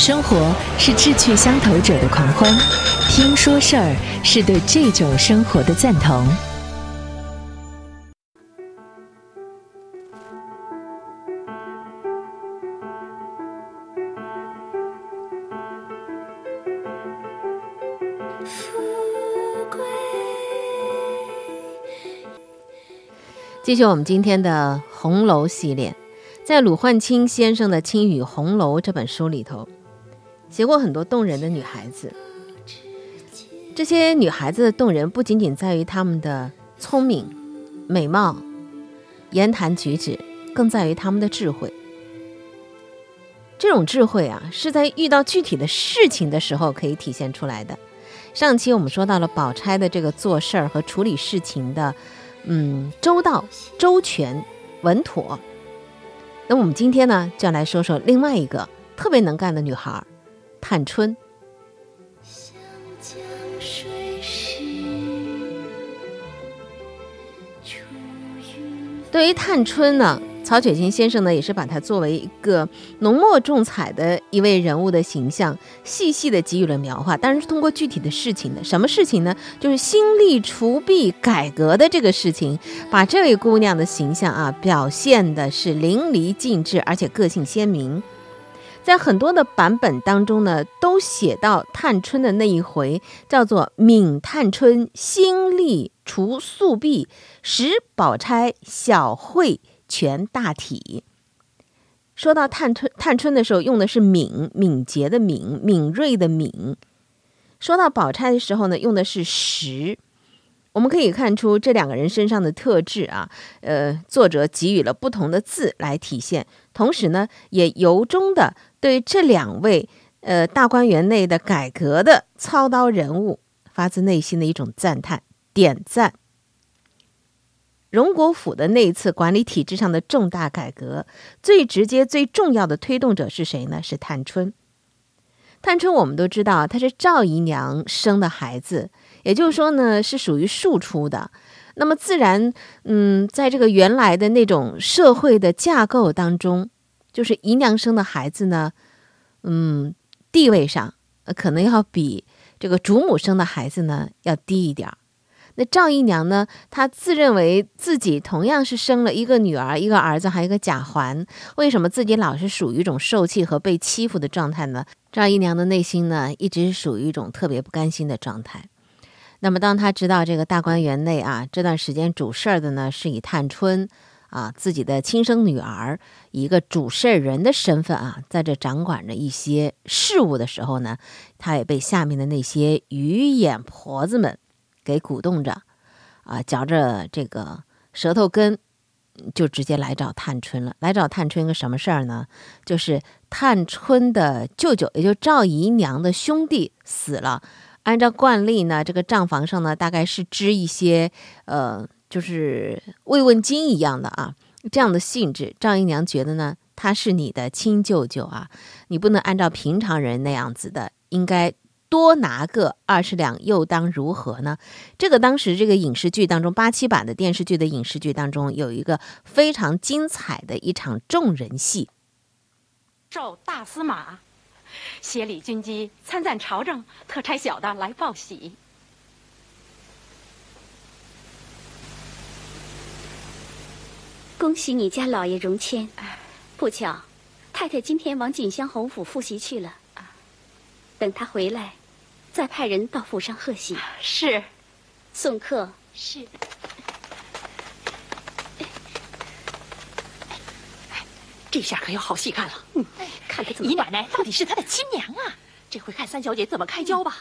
生活是志趣相投者的狂欢，听说事儿是对这种生活的赞同。继续我们今天的红楼系列，在鲁焕清先生的《青雨红楼》这本书里头，写过很多动人的女孩子。这些女孩子的动人，不仅仅在于她们的聪明、美貌、言谈举止，更在于她们的智慧。这种智慧啊，是在遇到具体的事情的时候可以体现出来的。上期我们说到了宝钗的这个做事儿和处理事情的。嗯，周到、周全、稳妥。那我们今天呢，就要来说说另外一个特别能干的女孩儿——探春。对于探春呢？曹雪芹先生呢，也是把她作为一个浓墨重彩的一位人物的形象，细细的给予了描画。当然是通过具体的事情的，什么事情呢？就是兴利除弊改革的这个事情，把这位姑娘的形象啊，表现的是淋漓尽致，而且个性鲜明。在很多的版本当中呢，都写到探春的那一回，叫做“敏探春兴利除宿弊，使宝钗小慧”。全大体。说到探春，探春的时候用的是敏，敏捷的敏，敏锐的敏。说到宝钗的时候呢，用的是实。我们可以看出这两个人身上的特质啊，呃，作者给予了不同的字来体现，同时呢，也由衷的对这两位呃大观园内的改革的操刀人物发自内心的一种赞叹，点赞。荣国府的那一次管理体制上的重大改革，最直接、最重要的推动者是谁呢？是探春。探春我们都知道，她是赵姨娘生的孩子，也就是说呢，是属于庶出的。那么自然，嗯，在这个原来的那种社会的架构当中，就是姨娘生的孩子呢，嗯，地位上可能要比这个主母生的孩子呢要低一点儿。那赵姨娘呢？她自认为自己同样是生了一个女儿、一个儿子，还有一个贾环。为什么自己老是属于一种受气和被欺负的状态呢？赵姨娘的内心呢，一直是属于一种特别不甘心的状态。那么，当她知道这个大观园内啊，这段时间主事儿的呢，是以探春啊自己的亲生女儿，一个主事人的身份啊，在这掌管着一些事务的时候呢，她也被下面的那些鱼眼婆子们。给鼓动着，啊，嚼着这个舌头根，就直接来找探春了。来找探春个什么事儿呢？就是探春的舅舅，也就赵姨娘的兄弟死了。按照惯例呢，这个账房上呢，大概是支一些，呃，就是慰问金一样的啊，这样的性质。赵姨娘觉得呢，他是你的亲舅舅啊，你不能按照平常人那样子的，应该。多拿个二十两又当如何呢？这个当时这个影视剧当中，八七版的电视剧的影视剧当中有一个非常精彩的一场众人戏。受大司马，协理军机参赞朝政，特差小的来报喜。恭喜你家老爷荣迁。不巧，太太今天往锦香侯府复习去了。等他回来。再派人到府上贺喜。是，送客。是。这下可有好戏看了。嗯，看他怎么。姨奶奶到底是他的亲娘啊！这回看三小姐怎么开交吧。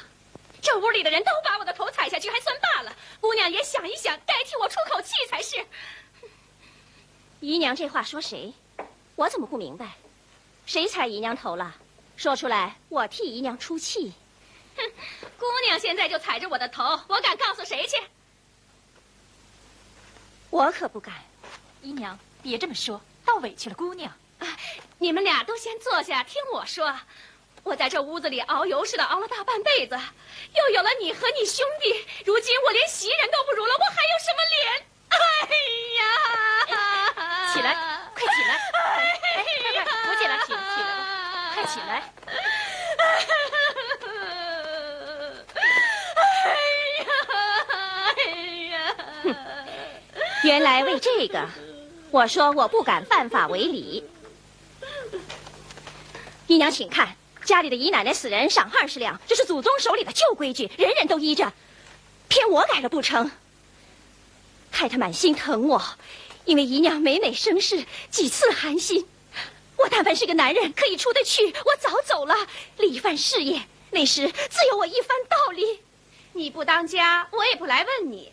这屋里的人都把我的头踩下去，还算罢了。姑娘也想一想，该替我出口气才是。姨娘这话说谁？我怎么不明白？谁踩姨娘头了？说出来，我替姨娘出气。哼，姑娘现在就踩着我的头，我敢告诉谁去？我可不敢。姨娘，别这么说，倒委屈了姑娘。啊，你们俩都先坐下，听我说。我在这屋子里熬油似的熬了大半辈子，又有了你和你兄弟，如今我连袭人都不如了，我还有什么脸？哎呀，起来，快起来，哎，快快扶起来，起起来，快起来。原来为这个，我说我不敢犯法为礼。姨娘，请看，家里的姨奶奶死人赏二十两，这是祖宗手里的旧规矩，人人都依着，偏我改了不成？太太满心疼我，因为姨娘每每生事，几次寒心。我但凡是个男人，可以出得去，我早走了，立一番事业，那时自有我一番道理。你不当家，我也不来问你。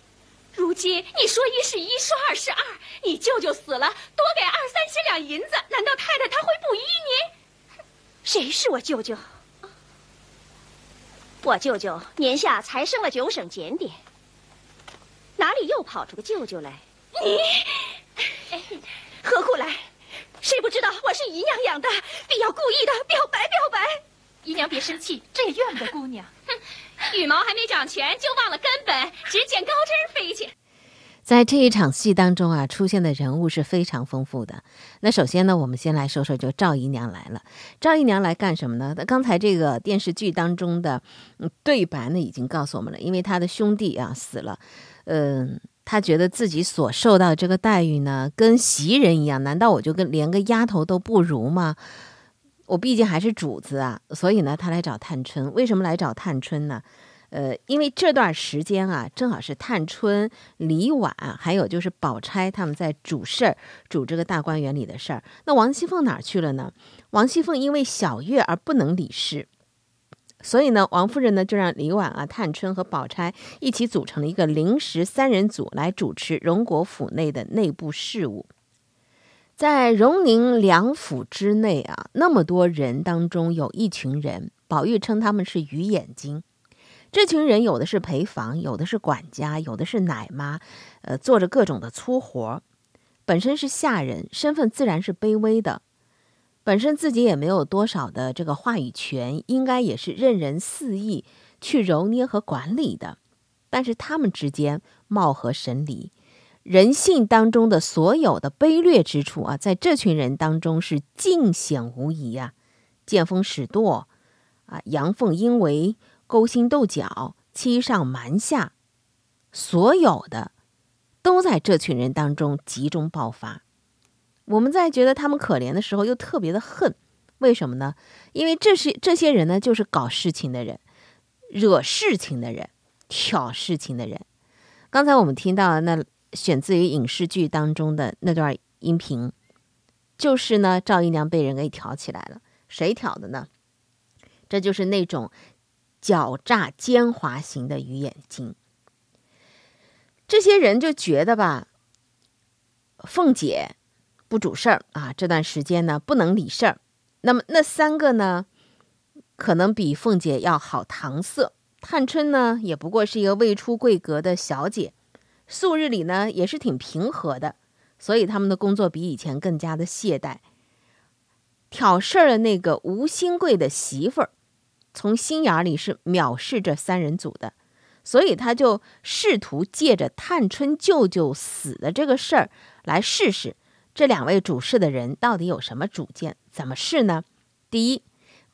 如今你说一是一，说二是二，你舅舅死了，多给二三十两银子，难道太太她会不依你？谁是我舅舅？我舅舅年下才升了九省检点，哪里又跑出个舅舅来？你何苦来？谁不知道我是姨娘养的，必要故意的表白表白。姨娘别生气，这也怨不得姑娘。哼，羽毛还没长全就忘了根本，只捡高枝飞去。在这一场戏当中啊，出现的人物是非常丰富的。那首先呢，我们先来说说，就赵姨娘来了。赵姨娘来干什么呢？那刚才这个电视剧当中的对白呢，已经告诉我们了，因为她的兄弟啊死了，嗯。他觉得自己所受到这个待遇呢，跟袭人一样，难道我就跟连个丫头都不如吗？我毕竟还是主子啊，所以呢，他来找探春。为什么来找探春呢？呃，因为这段时间啊，正好是探春、李婉，还有就是宝钗他们在主事儿，主这个大观园里的事儿。那王熙凤哪儿去了呢？王熙凤因为小月而不能理事。所以呢，王夫人呢就让李婉啊、探春和宝钗一起组成了一个临时三人组来主持荣国府内的内部事务。在荣宁两府之内啊，那么多人当中，有一群人，宝玉称他们是鱼眼睛。这群人有的是陪房，有的是管家，有的是奶妈，呃，做着各种的粗活，本身是下人，身份自然是卑微的。本身自己也没有多少的这个话语权，应该也是任人肆意去揉捏和管理的。但是他们之间貌合神离，人性当中的所有的卑劣之处啊，在这群人当中是尽显无疑啊！见风使舵啊，阳奉阴违，勾心斗角，欺上瞒下，所有的都在这群人当中集中爆发。我们在觉得他们可怜的时候，又特别的恨，为什么呢？因为这是这些人呢，就是搞事情的人，惹事情的人，挑事情的人。刚才我们听到那选自于影视剧当中的那段音频，就是呢，赵姨娘被人给挑起来了，谁挑的呢？这就是那种狡诈奸猾型的鱼眼睛。这些人就觉得吧，凤姐。不主事儿啊，这段时间呢不能理事儿。那么那三个呢，可能比凤姐要好搪塞。探春呢，也不过是一个未出贵阁的小姐，素日里呢也是挺平和的，所以他们的工作比以前更加的懈怠。挑事儿的那个吴新贵的媳妇儿，从心眼里是藐视这三人组的，所以他就试图借着探春舅舅死的这个事儿来试试。这两位主事的人到底有什么主见？怎么试呢？第一，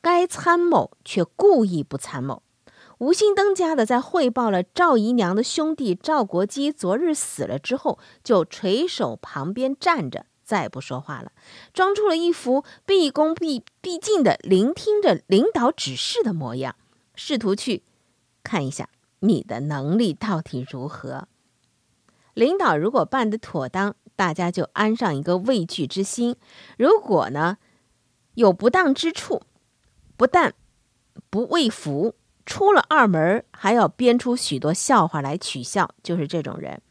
该参谋却故意不参谋。吴心登家的在汇报了赵姨娘的兄弟赵国基昨日死了之后，就垂手旁边站着，再不说话了，装出了一副毕恭毕毕敬的聆听着领导指示的模样，试图去看一下你的能力到底如何。领导如果办得妥当。大家就安上一个畏惧之心。如果呢有不当之处，不但不畏服，出了二门还要编出许多笑话来取笑，就是这种人。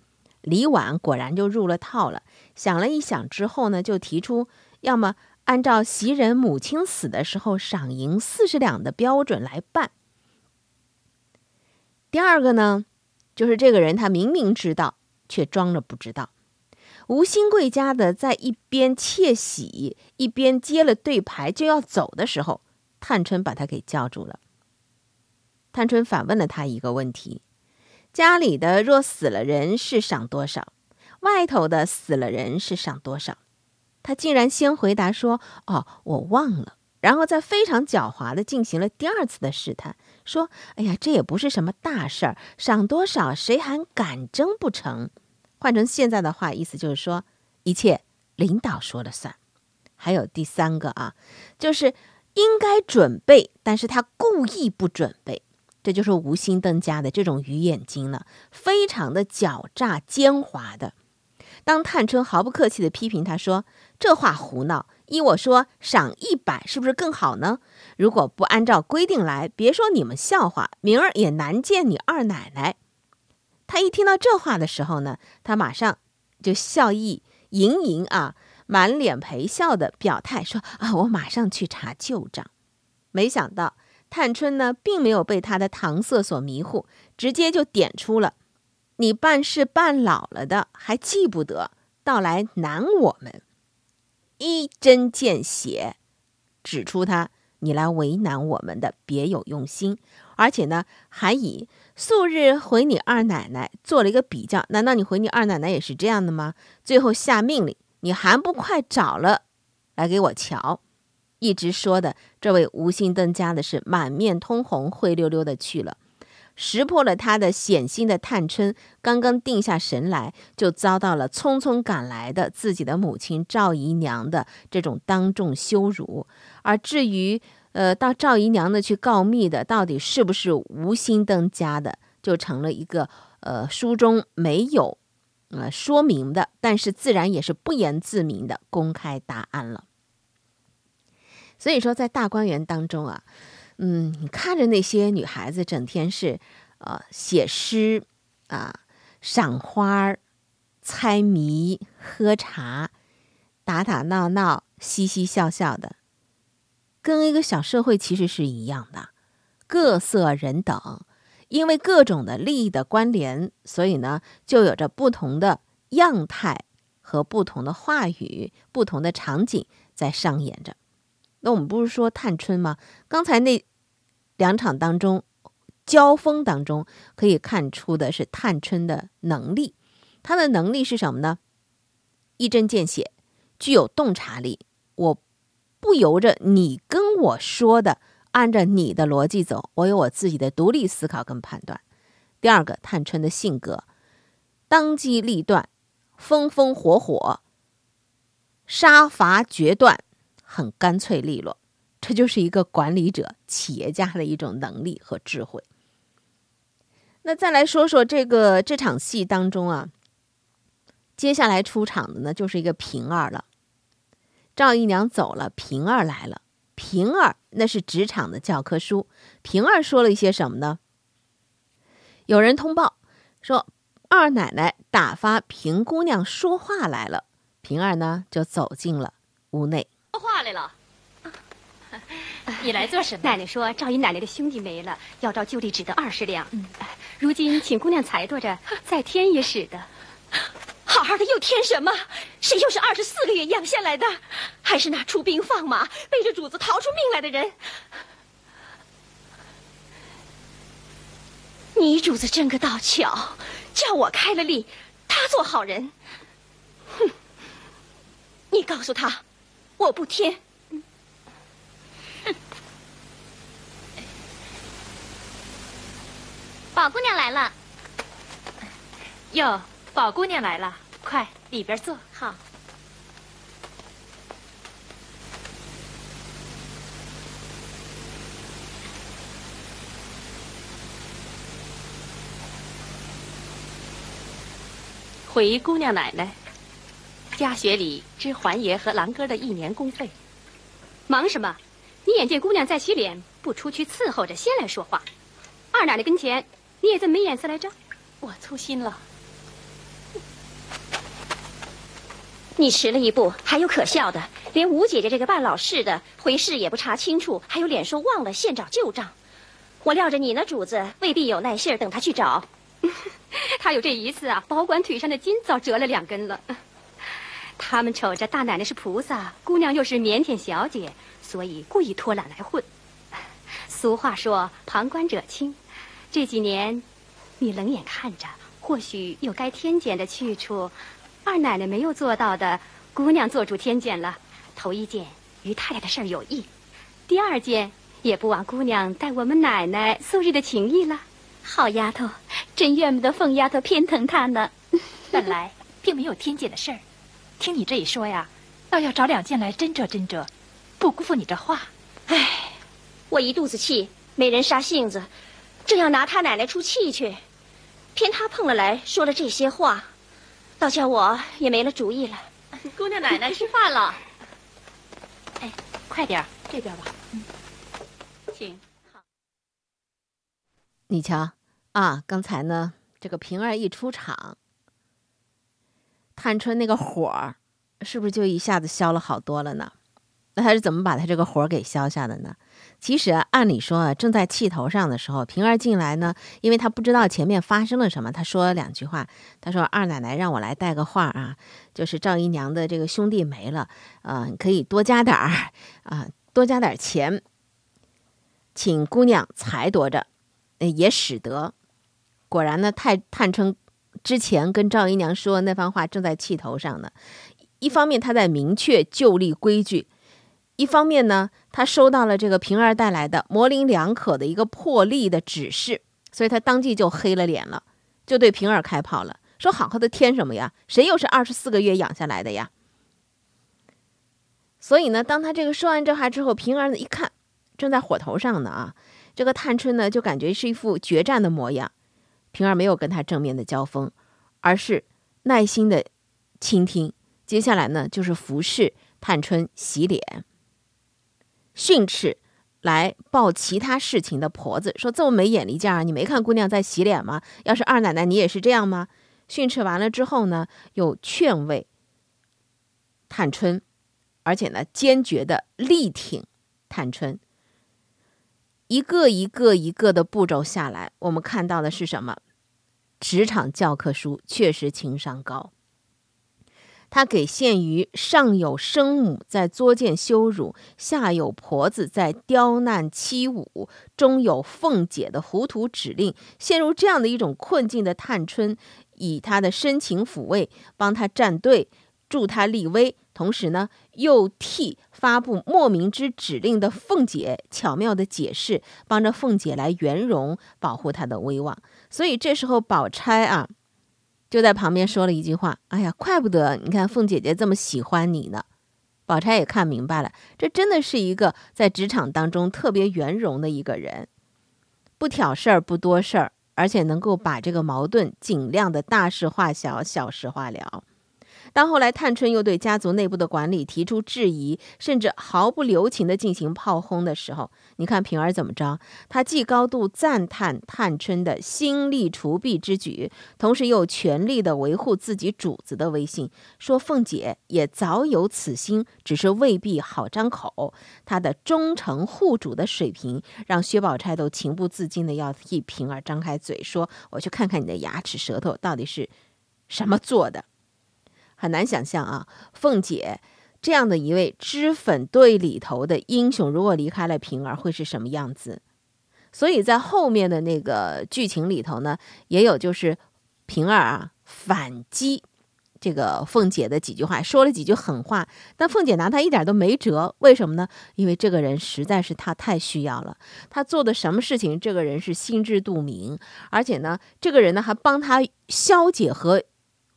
李婉果然就入了套了。想了一想之后呢，就提出要么按照袭人母亲死的时候赏银四十两的标准来办。第二个呢，就是这个人他明明知道，却装着不知道。吴新贵家的在一边窃喜，一边接了对牌就要走的时候，探春把他给叫住了。探春反问了他一个问题：家里的若死了人是赏多少？外头的死了人是赏多少？他竟然先回答说：“哦，我忘了。”然后再非常狡猾的进行了第二次的试探，说：“哎呀，这也不是什么大事儿，赏多少谁还敢争不成？”换成现在的话，意思就是说一切领导说了算。还有第三个啊，就是应该准备，但是他故意不准备，这就是无心登家的这种鱼眼睛了，非常的狡诈奸猾的。当探春毫不客气的批评他说：“这话胡闹，依我说赏一百是不是更好呢？如果不按照规定来，别说你们笑话，明儿也难见你二奶奶。”他一听到这话的时候呢，他马上就笑意盈盈啊。满脸陪笑的表态说：“啊，我马上去查旧账。”没想到探春呢，并没有被他的搪塞所迷糊，直接就点出了：“你办事办老了的，还记不得，到来难我们。”一针见血，指出他你来为难我们的别有用心，而且呢，还以素日回你二奶奶做了一个比较。难道你回你二奶奶也是这样的吗？最后下命令。你还不快找了，来给我瞧！一直说的这位吴心登家的是满面通红，灰溜溜的去了，识破了他的险心的探春，刚刚定下神来，就遭到了匆匆赶来的自己的母亲赵姨娘的这种当众羞辱。而至于呃，到赵姨娘那去告密的，到底是不是吴心登家的，就成了一个呃，书中没有。呃，说明的，但是自然也是不言自明的公开答案了。所以说，在大观园当中啊，嗯，你看着那些女孩子整天是呃写诗啊、赏花、猜谜、喝茶、打打闹闹、嘻嘻笑笑的，跟一个小社会其实是一样的，各色人等。因为各种的利益的关联，所以呢，就有着不同的样态和不同的话语、不同的场景在上演着。那我们不是说探春吗？刚才那两场当中交锋当中，可以看出的是探春的能力。她的能力是什么呢？一针见血，具有洞察力。我不由着你跟我说的。按照你的逻辑走，我有我自己的独立思考跟判断。第二个，探春的性格，当机立断，风风火火，杀伐决断，很干脆利落。这就是一个管理者、企业家的一种能力和智慧。那再来说说这个这场戏当中啊，接下来出场的呢，就是一个平儿了。赵姨娘走了，平儿来了。平儿那是职场的教科书。平儿说了一些什么呢？有人通报说二奶奶打发平姑娘说话来了。平儿呢就走进了屋内，说话来了。你来做什么？奶奶说赵姨奶奶的兄弟没了，要照旧例只得二十两。如今请姑娘裁夺着，再添也使得。好好的又添什么？谁又是二十四个月养下来的？还是那出兵放马、背着主子逃出命来的人？你主子真个倒巧，叫我开了例，他做好人。哼！你告诉他，我不添。哼！宝姑娘来了。哟，宝姑娘来了。快，里边坐。好。回姑娘奶奶，家学里支环爷和郎哥的一年工费。忙什么？你眼见姑娘在洗脸，不出去伺候着，先来说话。二奶奶跟前，你也这么没眼色来着？我粗心了。你迟了一步，还有可笑的，连吴姐姐这个办老事的回事也不查清楚，还有脸说忘了现找旧账。我料着你呢，主子未必有耐性等他去找。他有这一次啊，保管腿上的筋早折了两根了。他们瞅着大奶奶是菩萨，姑娘又是腼腆小姐，所以故意拖懒来混。俗话说旁观者清，这几年你冷眼看着，或许有该添减的去处。二奶奶没有做到的，姑娘做主添减了。头一件与太太的事儿有益，第二件也不枉姑娘待我们奶奶素日的情谊了。好丫头，真怨不得凤丫头偏疼她呢。本来并没有天界的事儿，听你这一说呀，倒要找两件来斟酌斟酌，不辜负你这话。唉，我一肚子气，没人杀性子，正要拿他奶奶出气去，偏他碰了来说了这些话，倒叫我也没了主意了。姑娘奶奶吃饭了，哎，快点儿，这边吧。嗯，请。好你瞧啊，刚才呢，这个平儿一出场，探春那个火儿是不是就一下子消了好多了呢？那他是怎么把他这个火给消下的呢？其实啊，按理说啊，正在气头上的时候，平儿进来呢，因为他不知道前面发生了什么，他说了两句话。他说：“二奶奶让我来带个话啊，就是赵姨娘的这个兄弟没了，啊，可以多加点儿啊，多加点钱，请姑娘裁夺着。”也使得，果然呢，太探春之前跟赵姨娘说的那番话正在气头上呢。一方面，他在明确旧例规矩；一方面呢，他收到了这个平儿带来的模棱两可的一个破例的指示，所以他当即就黑了脸了，就对平儿开炮了，说：“好好的添什么呀？谁又是二十四个月养下来的呀？”所以呢，当他这个说完这话之后，平儿呢一看，正在火头上呢啊。这个探春呢，就感觉是一副决战的模样。平儿没有跟他正面的交锋，而是耐心的倾听。接下来呢，就是服侍探春洗脸、训斥来报其他事情的婆子，说这么没眼力见儿，你没看姑娘在洗脸吗？要是二奶奶，你也是这样吗？训斥完了之后呢，又劝慰探春，而且呢，坚决的力挺探春。一个一个一个的步骤下来，我们看到的是什么？职场教科书确实情商高。他给限于上有生母在作践羞辱，下有婆子在刁难欺侮，中有凤姐的糊涂指令，陷入这样的一种困境的探春，以他的深情抚慰，帮他站队，助他立威。同时呢，又替发布莫名之指令的凤姐巧妙的解释，帮着凤姐来圆融，保护她的威望。所以这时候，宝钗啊，就在旁边说了一句话：“哎呀，怪不得你看凤姐姐这么喜欢你呢。”宝钗也看明白了，这真的是一个在职场当中特别圆融的一个人，不挑事儿，不多事儿，而且能够把这个矛盾尽量的大事化小，小事化了。当后来探春又对家族内部的管理提出质疑，甚至毫不留情地进行炮轰的时候，你看平儿怎么着？她既高度赞叹探春的心力除弊之举，同时又全力地维护自己主子的威信，说凤姐也早有此心，只是未必好张口。她的忠诚护主的水平，让薛宝钗都情不自禁地要替平儿张开嘴，说：“我去看看你的牙齿舌头到底是什么做的。”很难想象啊，凤姐这样的一位脂粉队里头的英雄，如果离开了平儿，会是什么样子？所以在后面的那个剧情里头呢，也有就是平儿啊反击这个凤姐的几句话，说了几句狠话，但凤姐拿他一点都没辙。为什么呢？因为这个人实在是他太需要了，他做的什么事情，这个人是心知肚明，而且呢，这个人呢还帮他消解和。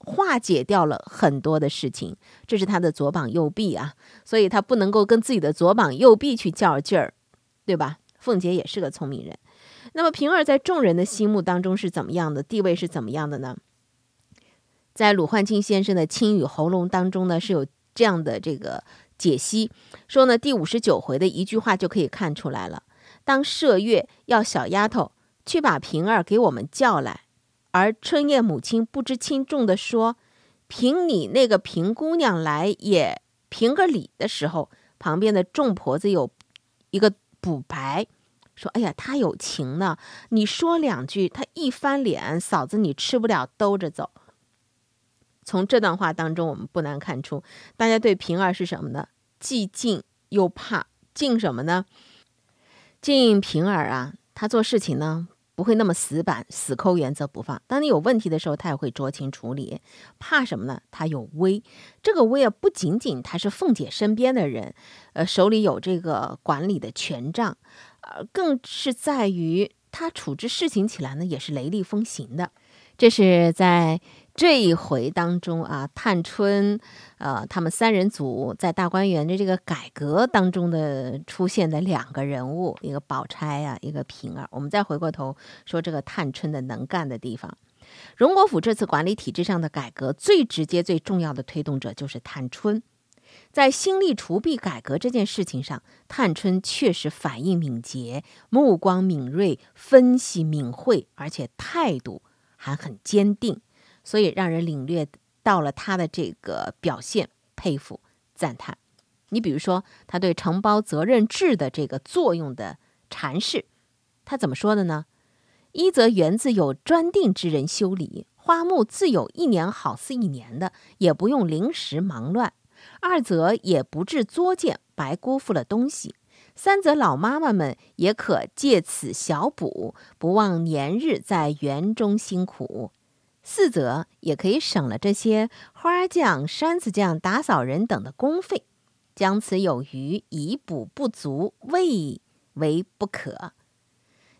化解掉了很多的事情，这是他的左膀右臂啊，所以他不能够跟自己的左膀右臂去较劲儿，对吧？凤姐也是个聪明人。那么平儿在众人的心目当中是怎么样的地位是怎么样的呢？在鲁焕清先生的《青雨喉咙》当中呢，是有这样的这个解析，说呢第五十九回的一句话就可以看出来了。当麝月要小丫头去把平儿给我们叫来。而春燕母亲不知轻重的说：“凭你那个平姑娘来也评个理的时候，旁边的众婆子有一个补白，说：‘哎呀，她有情呢。你说两句，她一翻脸，嫂子你吃不了兜着走。’从这段话当中，我们不难看出，大家对平儿是什么呢？既敬又怕。敬什么呢？敬平儿啊，她做事情呢。”不会那么死板，死抠原则不放。当你有问题的时候，他也会酌情处理。怕什么呢？他有威，这个威啊，不仅仅他是凤姐身边的人，呃，手里有这个管理的权杖，呃，更是在于他处置事情起来呢，也是雷厉风行的。这是在这一回当中啊，探春，呃，他们三人组在大观园的这个改革当中的出现的两个人物，一个宝钗啊，一个平儿。我们再回过头说这个探春的能干的地方。荣国府这次管理体制上的改革，最直接、最重要的推动者就是探春。在兴利除弊改革这件事情上，探春确实反应敏捷，目光敏锐，分析敏慧，而且态度还很坚定。所以让人领略到了他的这个表现，佩服赞叹。你比如说，他对承包责任制的这个作用的阐释，他怎么说的呢？一则园子有专定之人修理，花木自有一年好似一年的，也不用临时忙乱；二则也不致作践，白辜负了东西；三则老妈妈们也可借此小补，不忘年日在园中辛苦。四则也可以省了这些花匠、山子匠、打扫人等的工费，将此有余以补不足，未为不可。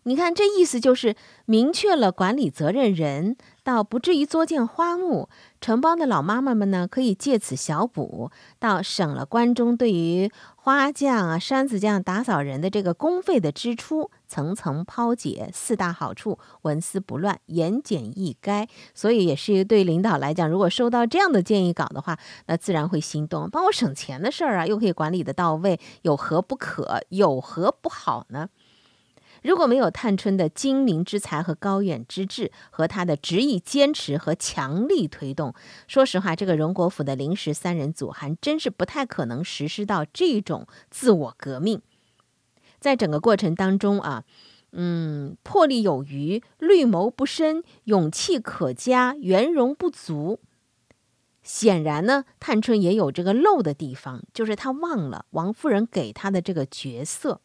你看，这意思就是明确了管理责任人，倒不至于作践花木；承包的老妈妈们呢，可以借此小补，倒省了关中对于花匠啊、山子匠、打扫人的这个工费的支出，层层抛解，四大好处，纹丝不乱，言简意赅。所以，也是对领导来讲，如果收到这样的建议稿的话，那自然会心动，帮我省钱的事儿啊，又可以管理的到位，有何不可？有何不好呢？如果没有探春的精明之才和高远之志，和他的执意坚持和强力推动，说实话，这个荣国府的临时三人组还真是不太可能实施到这种自我革命。在整个过程当中啊，嗯，魄力有余，虑谋不深，勇气可嘉，圆融不足。显然呢，探春也有这个漏的地方，就是她忘了王夫人给她的这个角色。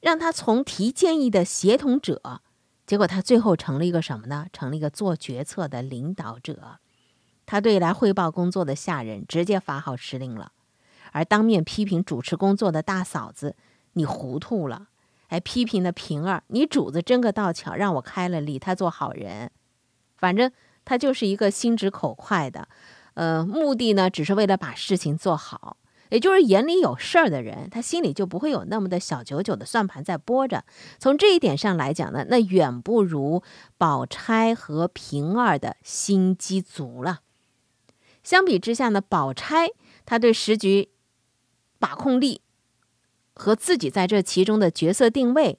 让他从提建议的协同者，结果他最后成了一个什么呢？成了一个做决策的领导者。他对来汇报工作的下人直接发号施令了，而当面批评主持工作的大嫂子，你糊涂了。哎，批评的平儿，你主子真个倒巧，让我开了理，他做好人。反正他就是一个心直口快的，呃，目的呢，只是为了把事情做好。也就是眼里有事儿的人，他心里就不会有那么的小九九的算盘在拨着。从这一点上来讲呢，那远不如宝钗和平儿的心机足了。相比之下呢，宝钗她对时局把控力和自己在这其中的角色定位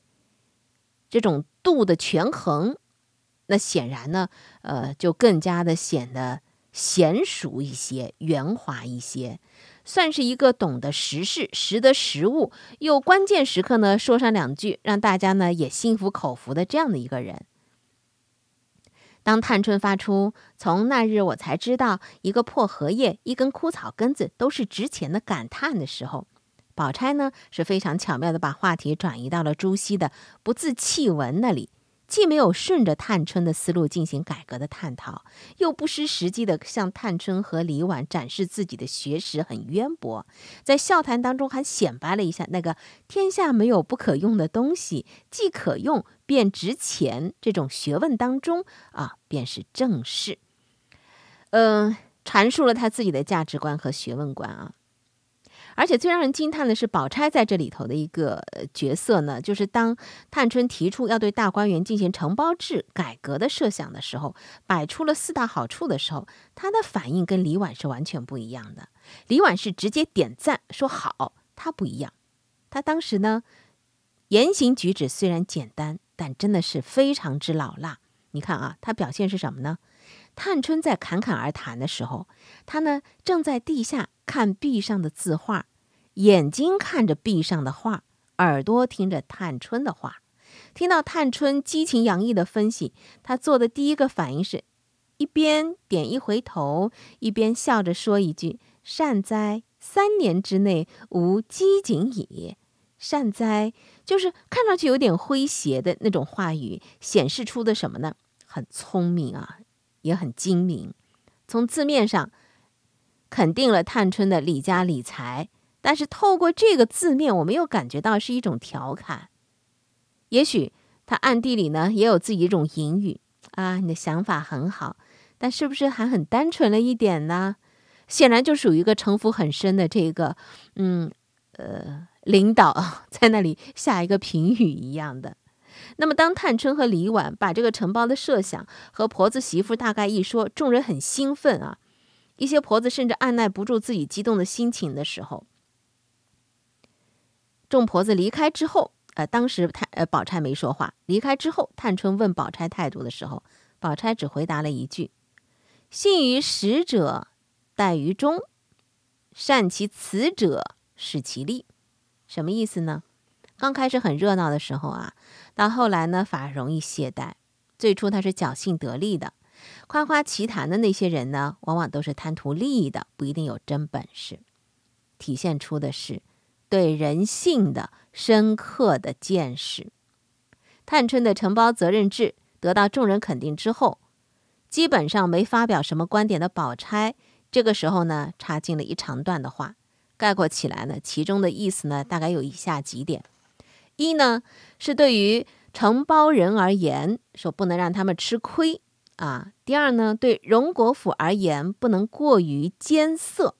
这种度的权衡，那显然呢，呃，就更加的显得娴熟一些、圆滑一些。算是一个懂得时事、识得时务，又关键时刻呢说上两句，让大家呢也心服口服的这样的一个人。当探春发出“从那日我才知道，一个破荷叶、一根枯草根子都是值钱的”感叹的时候，宝钗呢是非常巧妙的把话题转移到了朱熹的“不自弃文”那里。既没有顺着探春的思路进行改革的探讨，又不失时机的向探春和李婉展示自己的学识很渊博，在笑谈当中还显摆了一下那个“天下没有不可用的东西，既可用便值钱”这种学问当中啊，便是正事。嗯，阐述了他自己的价值观和学问观啊。而且最让人惊叹的是，宝钗在这里头的一个角色呢，就是当探春提出要对大观园进行承包制改革的设想的时候，摆出了四大好处的时候，她的反应跟李婉是完全不一样的。李婉是直接点赞说好，她不一样。她当时呢，言行举止虽然简单，但真的是非常之老辣。你看啊，他表现是什么呢？探春在侃侃而谈的时候，他呢正在地下看壁上的字画。眼睛看着壁上的画，耳朵听着探春的话，听到探春激情洋溢的分析，他做的第一个反应是，一边点一回头，一边笑着说一句：“善哉，三年之内无机警矣。”善哉，就是看上去有点诙谐的那种话语，显示出的什么呢？很聪明啊，也很精明。从字面上，肯定了探春的理家理财。但是透过这个字面，我们又感觉到是一种调侃。也许他暗地里呢也有自己一种隐语啊，你的想法很好，但是不是还很单纯了一点呢？显然就属于一个城府很深的这个，嗯，呃，领导在那里下一个评语一样的。那么，当探春和李婉把这个承包的设想和婆子媳妇大概一说，众人很兴奋啊。一些婆子甚至按耐不住自己激动的心情的时候，众婆子离开之后，呃，当时探呃宝钗没说话。离开之后，探春问宝钗态度的时候，宝钗只回答了一句：“信于使者。”待于忠，善其辞者，使其利，什么意思呢？刚开始很热闹的时候啊，到后来呢，反而容易懈怠。最初他是侥幸得利的，夸夸其谈的那些人呢，往往都是贪图利益的，不一定有真本事。体现出的是对人性的深刻的见识。探春的承包责任制得到众人肯定之后，基本上没发表什么观点的宝钗。这个时候呢，插进了一长段的话，概括起来呢，其中的意思呢，大概有以下几点：一呢，是对于承包人而言，说不能让他们吃亏啊；第二呢，对荣国府而言，不能过于艰涩。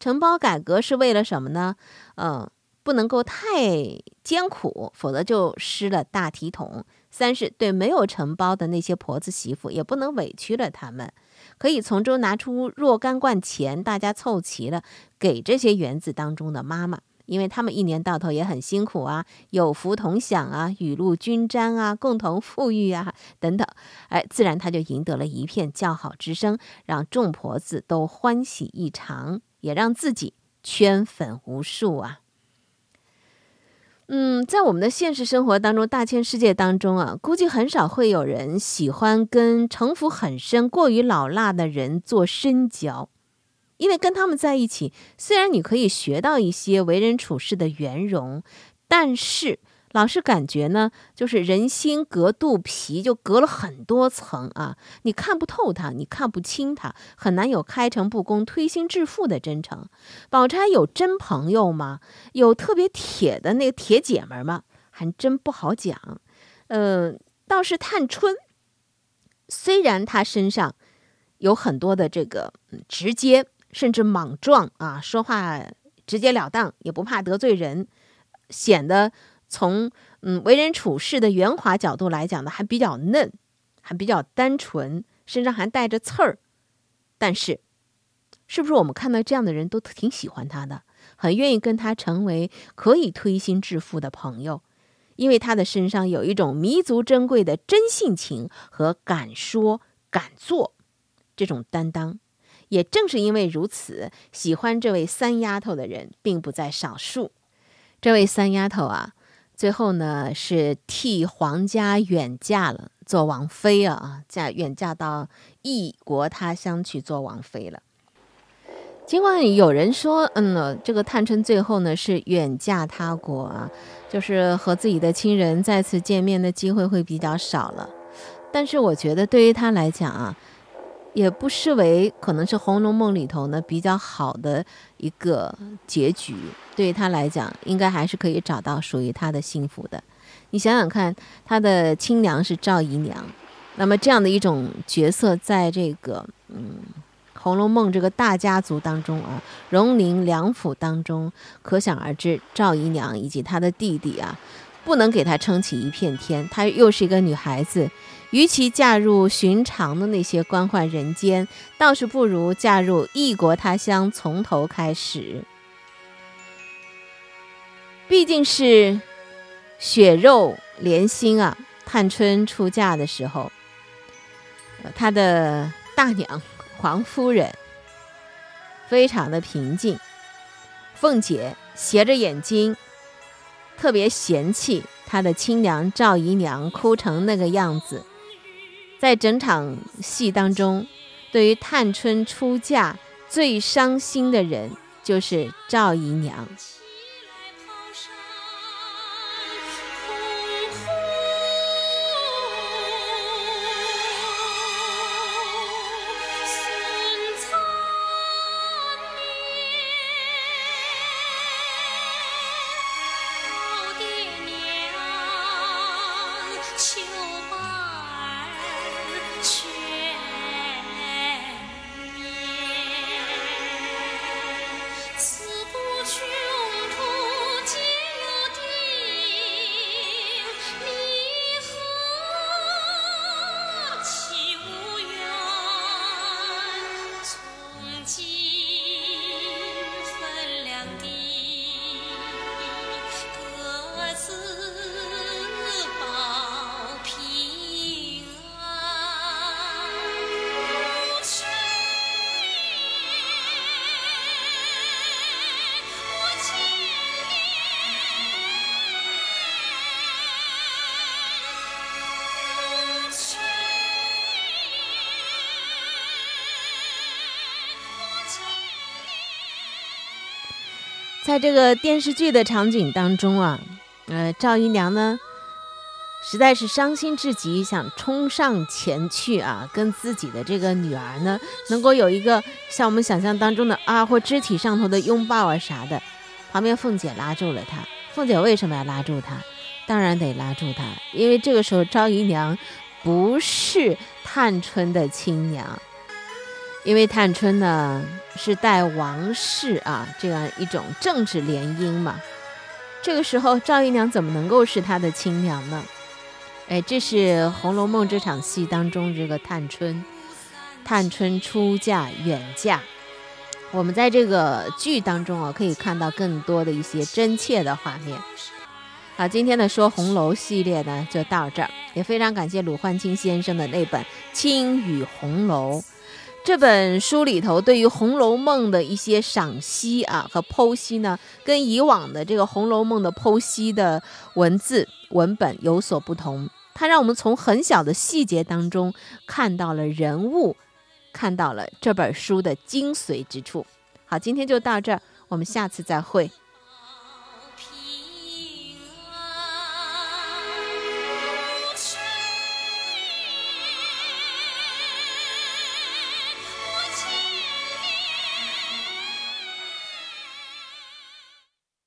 承包改革是为了什么呢？嗯，不能够太艰苦，否则就失了大体统。三是对没有承包的那些婆子媳妇，也不能委屈了他们。可以从中拿出若干贯钱，大家凑齐了，给这些园子当中的妈妈，因为他们一年到头也很辛苦啊，有福同享啊，雨露均沾啊，共同富裕啊，等等，哎，自然他就赢得了一片叫好之声，让众婆子都欢喜异常，也让自己圈粉无数啊。嗯，在我们的现实生活当中，大千世界当中啊，估计很少会有人喜欢跟城府很深、过于老辣的人做深交，因为跟他们在一起，虽然你可以学到一些为人处事的圆融，但是。老是感觉呢，就是人心隔肚皮，就隔了很多层啊！你看不透他，你看不清他，很难有开诚布公、推心置腹的真诚。宝钗有真朋友吗？有特别铁的那个铁姐们吗？还真不好讲。嗯，倒是探春，虽然她身上有很多的这个直接，甚至莽撞啊，说话直截了当，也不怕得罪人，显得。从嗯为人处事的圆滑角度来讲呢，还比较嫩，还比较单纯，身上还带着刺儿。但是，是不是我们看到这样的人都挺喜欢他的，很愿意跟他成为可以推心置腹的朋友？因为他的身上有一种弥足珍贵的真性情和敢说敢做这种担当。也正是因为如此，喜欢这位三丫头的人并不在少数。这位三丫头啊。最后呢，是替皇家远嫁了，做王妃啊，嫁远嫁到异国他乡去做王妃了。尽管有人说，嗯呢，这个探春最后呢是远嫁他国啊，就是和自己的亲人再次见面的机会会比较少了。但是我觉得，对于他来讲啊。也不失为可能是《红楼梦》里头呢比较好的一个结局，对于他来讲，应该还是可以找到属于他的幸福的。你想想看，他的亲娘是赵姨娘，那么这样的一种角色，在这个嗯《红楼梦》这个大家族当中啊，荣宁两府当中，可想而知，赵姨娘以及她的弟弟啊，不能给她撑起一片天。她又是一个女孩子。与其嫁入寻常的那些官宦人间，倒是不如嫁入异国他乡，从头开始。毕竟是血肉连心啊！探春出嫁的时候，她的大娘黄夫人非常的平静，凤姐斜着眼睛，特别嫌弃她的亲娘赵姨娘哭成那个样子。在整场戏当中，对于探春出嫁最伤心的人就是赵姨娘。在这个电视剧的场景当中啊，呃，赵姨娘呢，实在是伤心至极，想冲上前去啊，跟自己的这个女儿呢，能够有一个像我们想象当中的啊，或肢体上头的拥抱啊啥的。旁边凤姐拉住了她。凤姐为什么要拉住她？当然得拉住她，因为这个时候赵姨娘不是探春的亲娘。因为探春呢是带王氏啊这样一种政治联姻嘛，这个时候赵姨娘怎么能够是她的亲娘呢？哎，这是《红楼梦》这场戏当中这个探春，探春出嫁远嫁，我们在这个剧当中啊可以看到更多的一些真切的画面。好，今天的说红楼系列呢就到这儿，也非常感谢鲁焕清先生的那本《青雨红楼》。这本书里头对于《红楼梦》的一些赏析啊和剖析呢，跟以往的这个《红楼梦》的剖析的文字文本有所不同。它让我们从很小的细节当中看到了人物，看到了这本书的精髓之处。好，今天就到这儿，我们下次再会。